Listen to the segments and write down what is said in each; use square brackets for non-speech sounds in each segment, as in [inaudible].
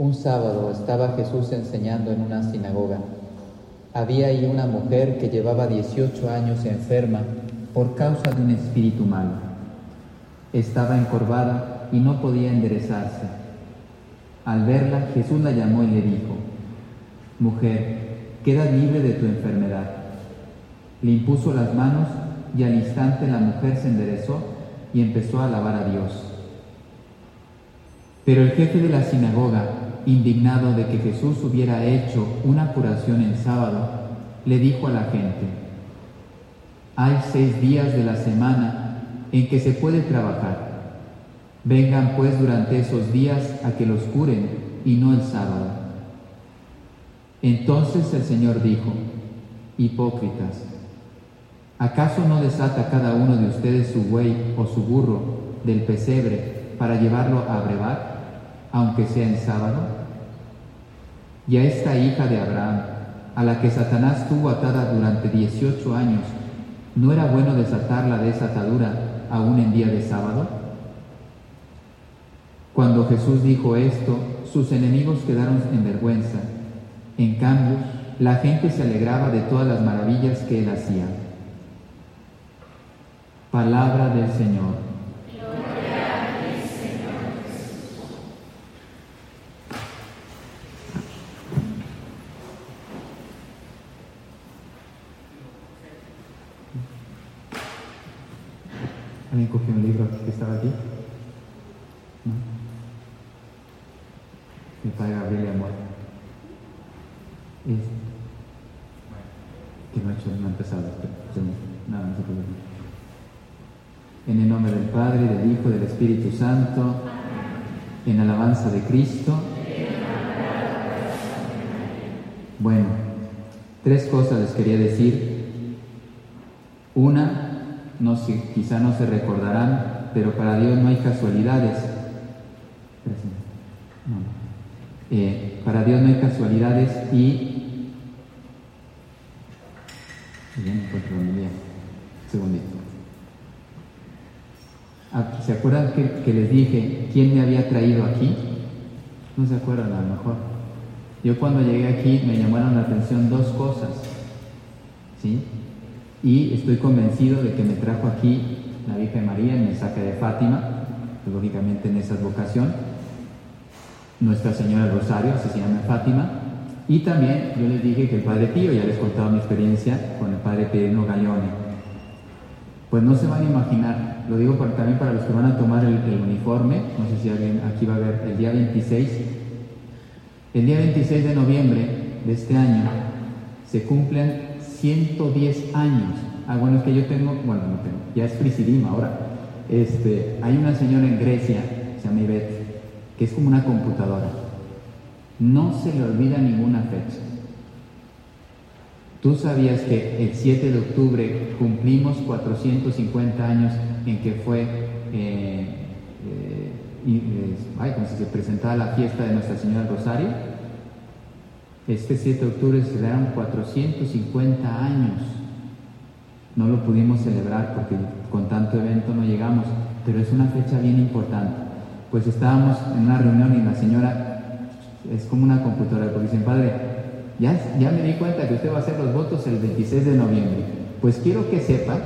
Un sábado estaba Jesús enseñando en una sinagoga. Había ahí una mujer que llevaba 18 años enferma por causa de un espíritu malo. Estaba encorvada y no podía enderezarse. Al verla, Jesús la llamó y le dijo, Mujer, queda libre de tu enfermedad. Le impuso las manos y al instante la mujer se enderezó y empezó a alabar a Dios. Pero el jefe de la sinagoga, indignado de que Jesús hubiera hecho una curación en sábado, le dijo a la gente, hay seis días de la semana en que se puede trabajar. Vengan pues durante esos días a que los curen y no el sábado. Entonces el Señor dijo, hipócritas, ¿acaso no desata cada uno de ustedes su buey o su burro del pesebre para llevarlo a brevar? aunque sea en sábado? Y a esta hija de Abraham, a la que Satanás tuvo atada durante 18 años, ¿no era bueno desatarla de esa atadura aún en día de sábado? Cuando Jesús dijo esto, sus enemigos quedaron en vergüenza. En cambio, la gente se alegraba de todas las maravillas que él hacía. Palabra del Señor. ¿Alguien cogió un libro que estaba aquí? ¿No? Mi padre Gabriel Amor. Es, que no ha hecho, no ha empezado, pero nada, no se puede En el nombre del Padre, del Hijo, del Espíritu Santo, en alabanza de Cristo. Bueno, tres cosas les quería decir. Una, no quizá no se recordarán, pero para Dios no hay casualidades. Eh, para Dios no hay casualidades y... Segundito. Ah, ¿Se acuerdan que, que, les dije quién me había traído aquí? No se acuerdan a lo mejor. Yo cuando llegué aquí me llamaron la atención dos cosas. ¿Sí? Y estoy convencido de que me trajo aquí la Virgen María, el mensaje de Fátima, lógicamente en esa vocación, Nuestra Señora del Rosario, así se llama Fátima, y también yo les dije que el Padre Pío, ya les contaba mi experiencia con el Padre Pedro Galeone. Pues no se van a imaginar, lo digo también para los que van a tomar el, el uniforme, no sé si alguien aquí va a ver, el día 26, el día 26 de noviembre de este año se cumplen 110 años. Ah, bueno, es que yo tengo, bueno, no tengo, ya es Frisidim ahora. Este, hay una señora en Grecia, se llama Ivette, que es como una computadora. No se le olvida ninguna fecha. ¿Tú sabías que el 7 de octubre cumplimos 450 años en que fue, eh, eh, ay, como si se presentaba la fiesta de Nuestra Señora del Rosario? Este 7 de octubre se dan 450 años. No lo pudimos celebrar porque con tanto evento no llegamos, pero es una fecha bien importante. Pues estábamos en una reunión y la señora es como una computadora, porque dicen, padre, ya, ya me di cuenta que usted va a hacer los votos el 26 de noviembre. Pues quiero que sepa,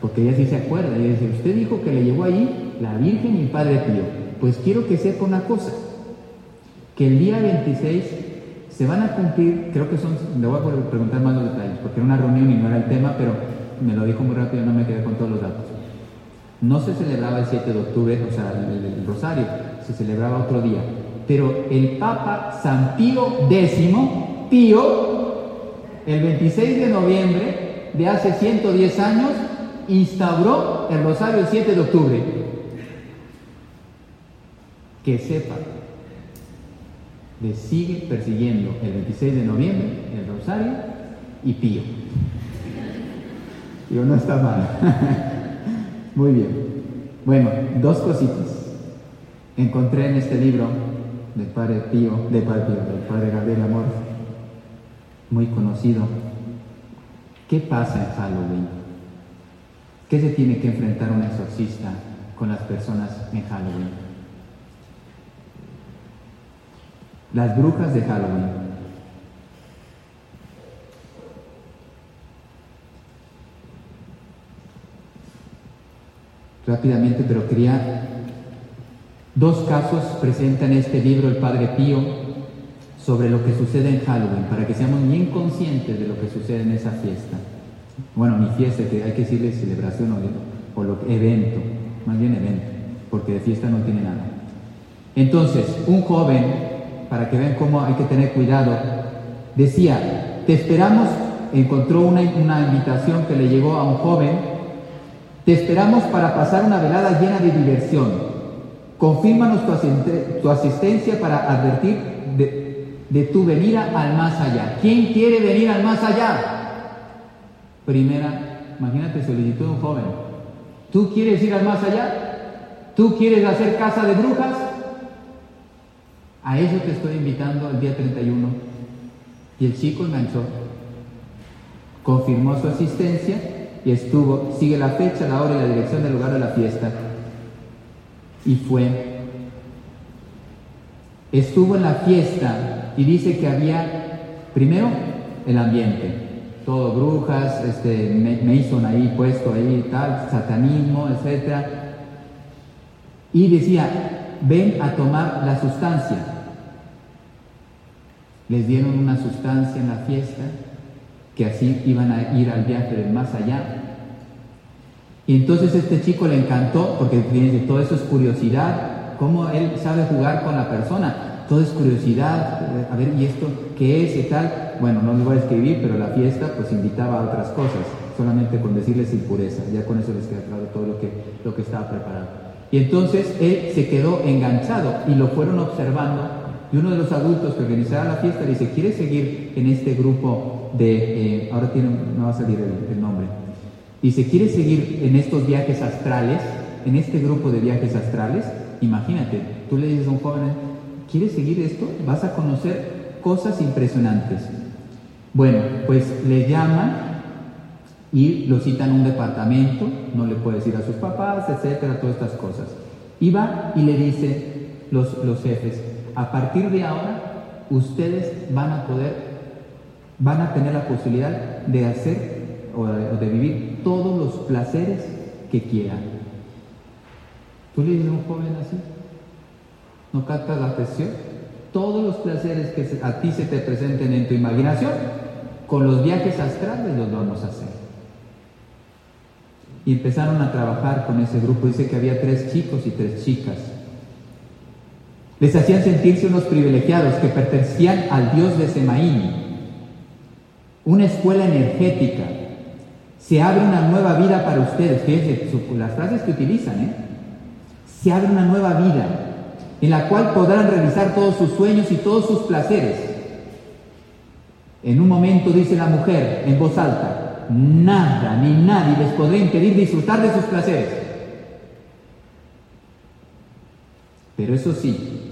porque ella sí se acuerda, y dice, usted dijo que le llevó ahí la Virgen y Padre Pío. Pues quiero que sepa una cosa, que el día 26 se van a cumplir, creo que son, le voy a preguntar más los detalles, porque era una reunión y no era el tema, pero me lo dijo muy rápido, no me quedé con todos los datos. No se celebraba el 7 de octubre, o sea, el, rosario, se celebraba otro día. Pero el Papa San Pío X, Pío, el 26 de noviembre de hace 110 años, instauró el rosario el 7 de octubre, que sepa, le sigue persiguiendo el 26 de noviembre el rosario y pío. Digo, no está mal. [laughs] Muy bien. Bueno, dos cositas. Encontré en este libro del Padre Pío, de Padre Pío, del Padre Gabriel Amor, muy conocido. ¿Qué pasa en Halloween? ¿Qué se tiene que enfrentar un exorcista con las personas en Halloween? Las brujas de Halloween. Rápidamente, pero quería... Dos casos presenta en este libro el Padre Pío sobre lo que sucede en Halloween, para que seamos bien conscientes de lo que sucede en esa fiesta. Bueno, ni fiesta, que hay que decirle celebración o, lo, evento, más bien evento, porque de fiesta no tiene nada. Entonces, un joven, para que vean cómo hay que tener cuidado, decía, te esperamos, encontró una, una invitación que le llegó a un joven, te esperamos para pasar una velada llena de diversión. Confírmanos tu, asistencia para advertir de, de tu venida al más allá. ¿Quién quiere venir al más allá? Primera, imagínate, solicitud de un joven. ¿Tú quieres ir al más allá? ¿Tú quieres hacer casa de brujas? A eso te estoy invitando el día 31. Y el chico enganchó, confirmó su asistencia y estuvo, sigue la fecha, la hora y la dirección del lugar de la fiesta. Y fue. Estuvo en la fiesta y dice que había, primero, el ambiente, todo brujas, este, Mason ahí puesto ahí, tal, satanismo, etc. Y decía, ven a tomar la sustancia. Les dieron una sustancia en la fiesta, que así iban a ir al viaje del más allá. Y entonces este chico le encantó, porque fíjense, todo eso es curiosidad, cómo él sabe jugar con la persona todo es curiosidad, a ver, ¿y esto qué es y tal? Bueno, no les voy a escribir, pero la fiesta pues invitaba a otras cosas, solamente con decirles impureza, ya con eso les queda claro todo lo que, lo que estaba preparado. Y entonces él se quedó enganchado y lo fueron observando y uno de los adultos que organizaba la fiesta dice, ¿quieres seguir en este grupo de, eh, ahora tiene, no va a salir el, el nombre, dice, ¿quieres seguir en estos viajes astrales, en este grupo de viajes astrales? Imagínate, tú le dices a un joven, ¿Quieres seguir esto? Vas a conocer cosas impresionantes. Bueno, pues le llaman y lo citan a un departamento, no le puede decir a sus papás, etcétera, todas estas cosas. Y va y le dice los, los jefes, a partir de ahora ustedes van a poder, van a tener la posibilidad de hacer o de, vivir todos los placeres que quieran. ¿Tú le dices a un joven así? ¿No captas la atención? Todos los placeres que a ti se te presenten en tu imaginación, con los viajes astrales los vamos a hacer. Y empezaron a trabajar con ese grupo. Dice que había tres chicos y tres chicas. Les hacían sentirse unos privilegiados que pertenecían al dios de Semaín. Una escuela energética. Se abre una nueva vida para ustedes. Fíjense las frases que utilizan, ¿eh? Se abre una nueva vida en la cual podrán realizar todos sus sueños y todos sus placeres. En un momento dice la mujer en voz alta, nada ni nadie les podrá impedir disfrutar de sus placeres. Pero eso sí,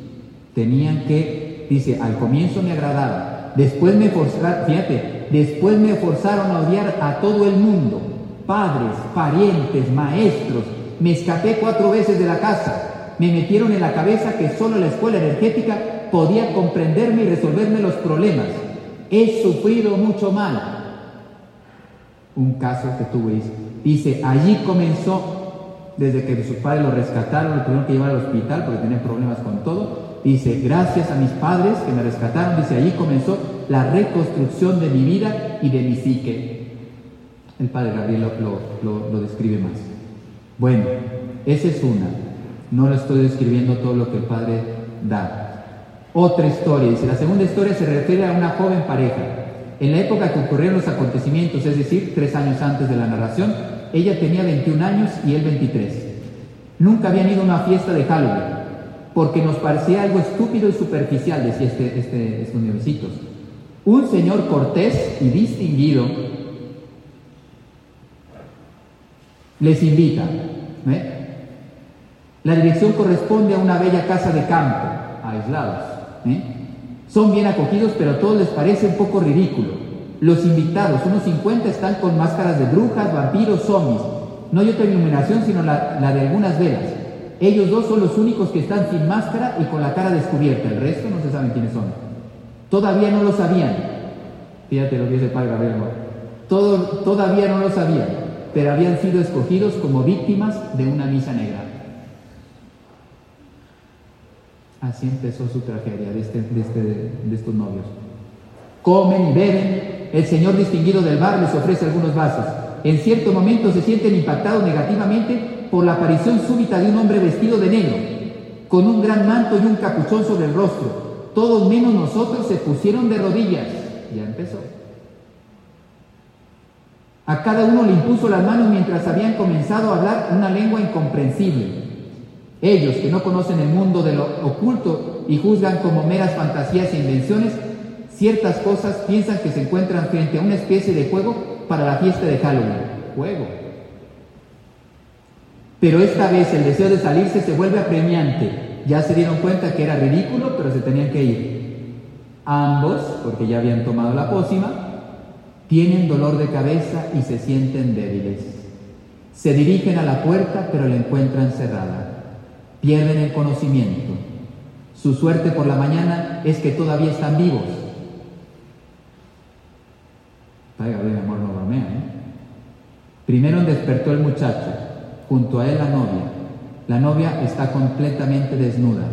tenían que, dice, al comienzo me agradaba, después me forzaron, fíjate, después me forzaron a odiar a todo el mundo, padres, parientes, maestros, me escapé cuatro veces de la casa, me metieron en la cabeza que solo la escuela energética podía comprenderme y resolverme los problemas. He sufrido mucho mal. Un caso que tuve, dice, allí comenzó, desde que sus padres lo rescataron, lo tuvieron que llevar al hospital porque tenía problemas con todo. Dice, gracias a mis padres que me rescataron, dice, allí comenzó la reconstrucción de mi vida y de mi psique. El padre Gabriel lo, lo describe más. Bueno, esa es una. No le estoy describiendo todo lo que el Padre da. Otra historia, dice, la segunda historia se refiere a una joven pareja. En la época que ocurrieron los acontecimientos, es decir, tres años antes de la narración, Ella tenía 21 años y él 23. Nunca habían ido a una fiesta de Halloween, porque nos parecía algo estúpido y superficial, decía este, este, estos nuevecitos. Un señor cortés y distinguido les invita. ¿eh? La dirección corresponde a una bella casa de campo, aislados. ¿eh? Son bien acogidos, pero a todos les parece un poco ridículo. Los invitados, unos 50, están con máscaras de brujas, vampiros, zombies. No hay otra iluminación sino la de algunas velas. Ellos dos son los únicos que están sin máscara y con la cara descubierta. El resto no se saben quiénes son. Todavía no lo sabían. Fíjate lo que dice el padre Gabriel. Todo, todavía no lo sabían, pero habían sido escogidos como víctimas de una misa negra. Así empezó su tragedia de, este, de, este, de estos novios. Comen y beben. El señor distinguido del bar les ofrece algunos vasos. En cierto momento se sienten impactados negativamente por la aparición súbita de un hombre vestido de negro, con un gran manto y un capuchón sobre el rostro. Todos menos nosotros se pusieron de rodillas. Ya empezó. A cada uno le impuso las manos mientras habían comenzado a hablar una lengua incomprensible. Ellos, que no conocen el mundo de lo oculto y juzgan como meras fantasías e invenciones, ciertas cosas piensan que se encuentran frente a una especie de juego para la fiesta de Halloween. Juego. Pero esta vez el deseo de salirse se vuelve apremiante. Ya se dieron cuenta que era ridículo, pero se tenían que ir. Ambos, porque ya habían tomado la pócima, tienen dolor de cabeza y se sienten débiles. Se dirigen a la puerta, pero la encuentran cerrada. Pierden el conocimiento. Su suerte por la mañana es que todavía están vivos. amor, no bromea, ¿eh? Primero despertó el muchacho, junto a él la novia. La novia está completamente desnuda.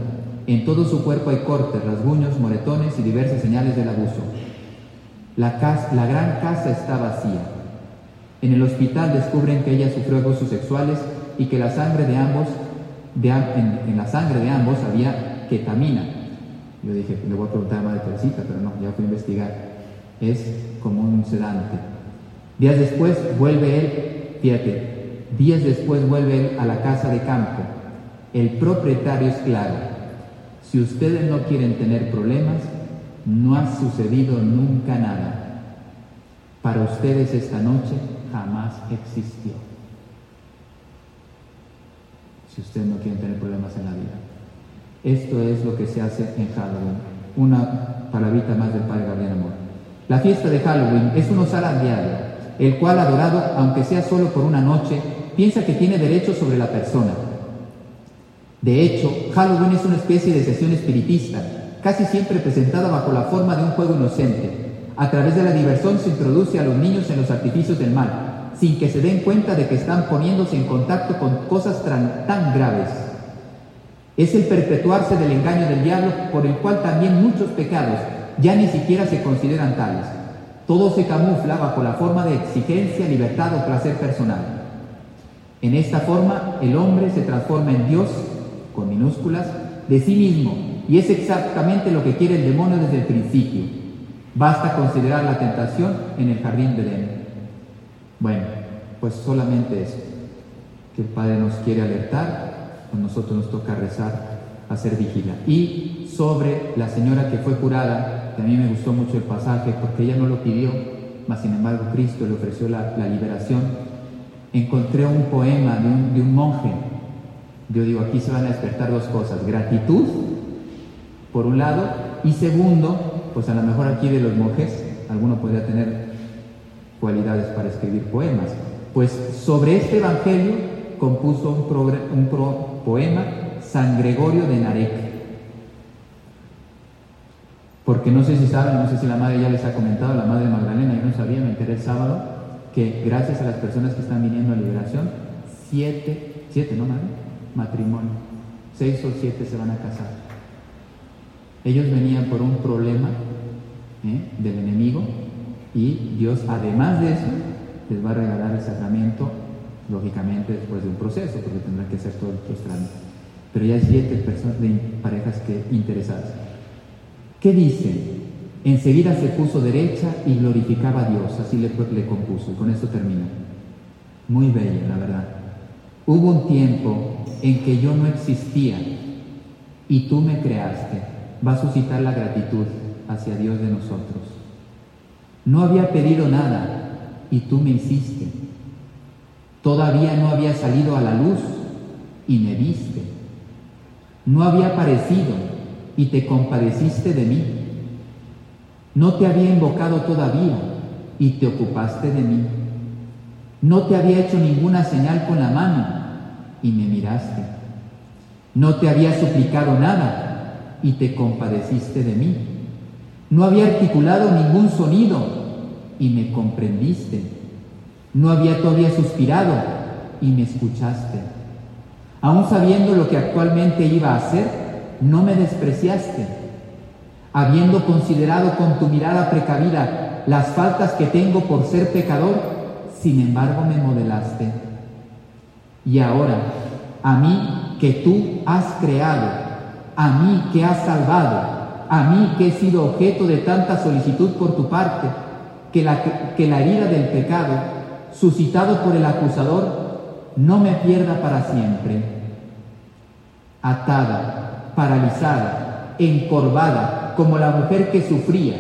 En todo su cuerpo hay cortes, rasguños, moretones y diversas señales del abuso. La, gran casa está vacía. En el hospital descubren que ella sufrió abusos sexuales y que la sangre de ambos en, la sangre de ambos había ketamina. Yo dije, le voy a preguntar a Madre Teresita, pero no, ya fui a investigar. Es como un sedante. Días después vuelve él, fíjate, días después vuelve él a la casa de campo. El propietario es claro. Si ustedes no quieren tener problemas, no ha sucedido nunca nada. Para ustedes esta noche jamás existió si ustedes no quieren tener problemas en la vida. Esto es lo que se hace en Halloween. Una palabrita más del Padre Gabriel Amor. La fiesta de Halloween es un diario, el cual adorado, aunque sea solo por una noche, piensa que tiene derecho sobre la persona. De hecho, Halloween es una especie de sesión espiritista, casi siempre presentada bajo la forma de un juego inocente. A través de la diversión se introduce a los niños en los artificios del mal, sin que se den cuenta de que están poniéndose en contacto con cosas tan, graves. Es el perpetuarse del engaño del diablo por el cual también muchos pecados ya ni siquiera se consideran tales. Todo se camufla bajo la forma de exigencia, libertad o placer personal. En esta forma, el hombre se transforma en Dios, con minúsculas, de sí mismo, y es exactamente lo que quiere el demonio desde el principio. Basta considerar la tentación en el jardín de Edén. Bueno, pues solamente eso, que el Padre nos quiere alertar, a nosotros nos toca rezar, hacer vigila. Y sobre la señora que fue curada, a mí me gustó mucho el pasaje, porque ella no lo pidió, mas sin embargo Cristo le ofreció la, liberación, encontré un poema de un, un monje. Yo digo, aquí se van a despertar dos cosas, gratitud, por un lado, y segundo, pues a lo mejor aquí de los monjes, alguno podría tener cualidades para escribir poemas. Pues sobre este Evangelio compuso un, poema San Gregorio de Narek. Porque no sé si saben, no sé si la madre ya les ha comentado, la madre Magdalena, yo no sabía, me enteré el sábado, que gracias a las personas que están viniendo a liberación, siete, siete, ¿no, madre? Matrimonio, seis o siete se van a casar. Ellos venían por un problema ¿eh? del enemigo y Dios, además de eso, les va a regalar el sacramento, lógicamente después de un proceso, porque tendrán que hacer todos los trámites. Pero ya hay siete personas de parejas que, interesadas. ¿Qué dice? Enseguida se puso derecha y glorificaba a Dios, así le, le compuso, y con esto termina. Muy bella, la verdad. Hubo un tiempo en que yo no existía y tú me creaste. Va a suscitar la gratitud hacia Dios de nosotros. No había pedido nada y tú me hiciste. Todavía no había salido a la luz y me viste. No había aparecido y te compadeciste de mí. No te había invocado todavía y te ocupaste de mí. No te había hecho ninguna señal con la mano y me miraste. No te había suplicado nada y te compadeciste de mí. No había articulado ningún sonido y me comprendiste. No había todavía suspirado y me escuchaste. Aún sabiendo lo que actualmente iba a hacer, no me despreciaste. Habiendo considerado con tu mirada precavida las faltas que tengo por ser pecador, sin embargo me modelaste. Y ahora, a mí que tú has creado, a mí que has salvado, a mí que he sido objeto de tanta solicitud por tu parte, que la, que la herida del pecado, suscitado por el acusador, no me pierda para siempre. Atada, paralizada, encorvada, como la mujer que sufría,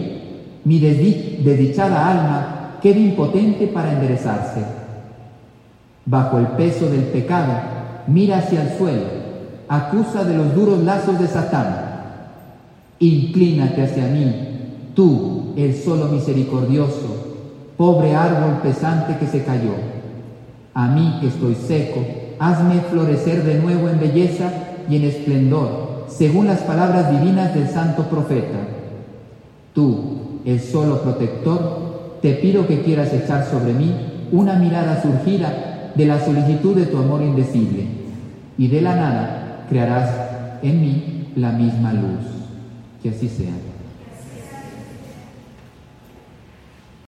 mi desdichada alma queda impotente para enderezarse. Bajo el peso del pecado, mira hacia el suelo, acusa de los duros lazos de Satán. Inclínate hacia mí, tú, el solo misericordioso, pobre árbol pesante que se cayó. A mí que estoy seco, hazme florecer de nuevo en belleza y en esplendor, según las palabras divinas del santo profeta. Tú, el solo protector, te pido que quieras echar sobre mí una mirada surgida de la solicitud de tu amor indecible, y de la nada crearás en mí la misma luz. Que así sea.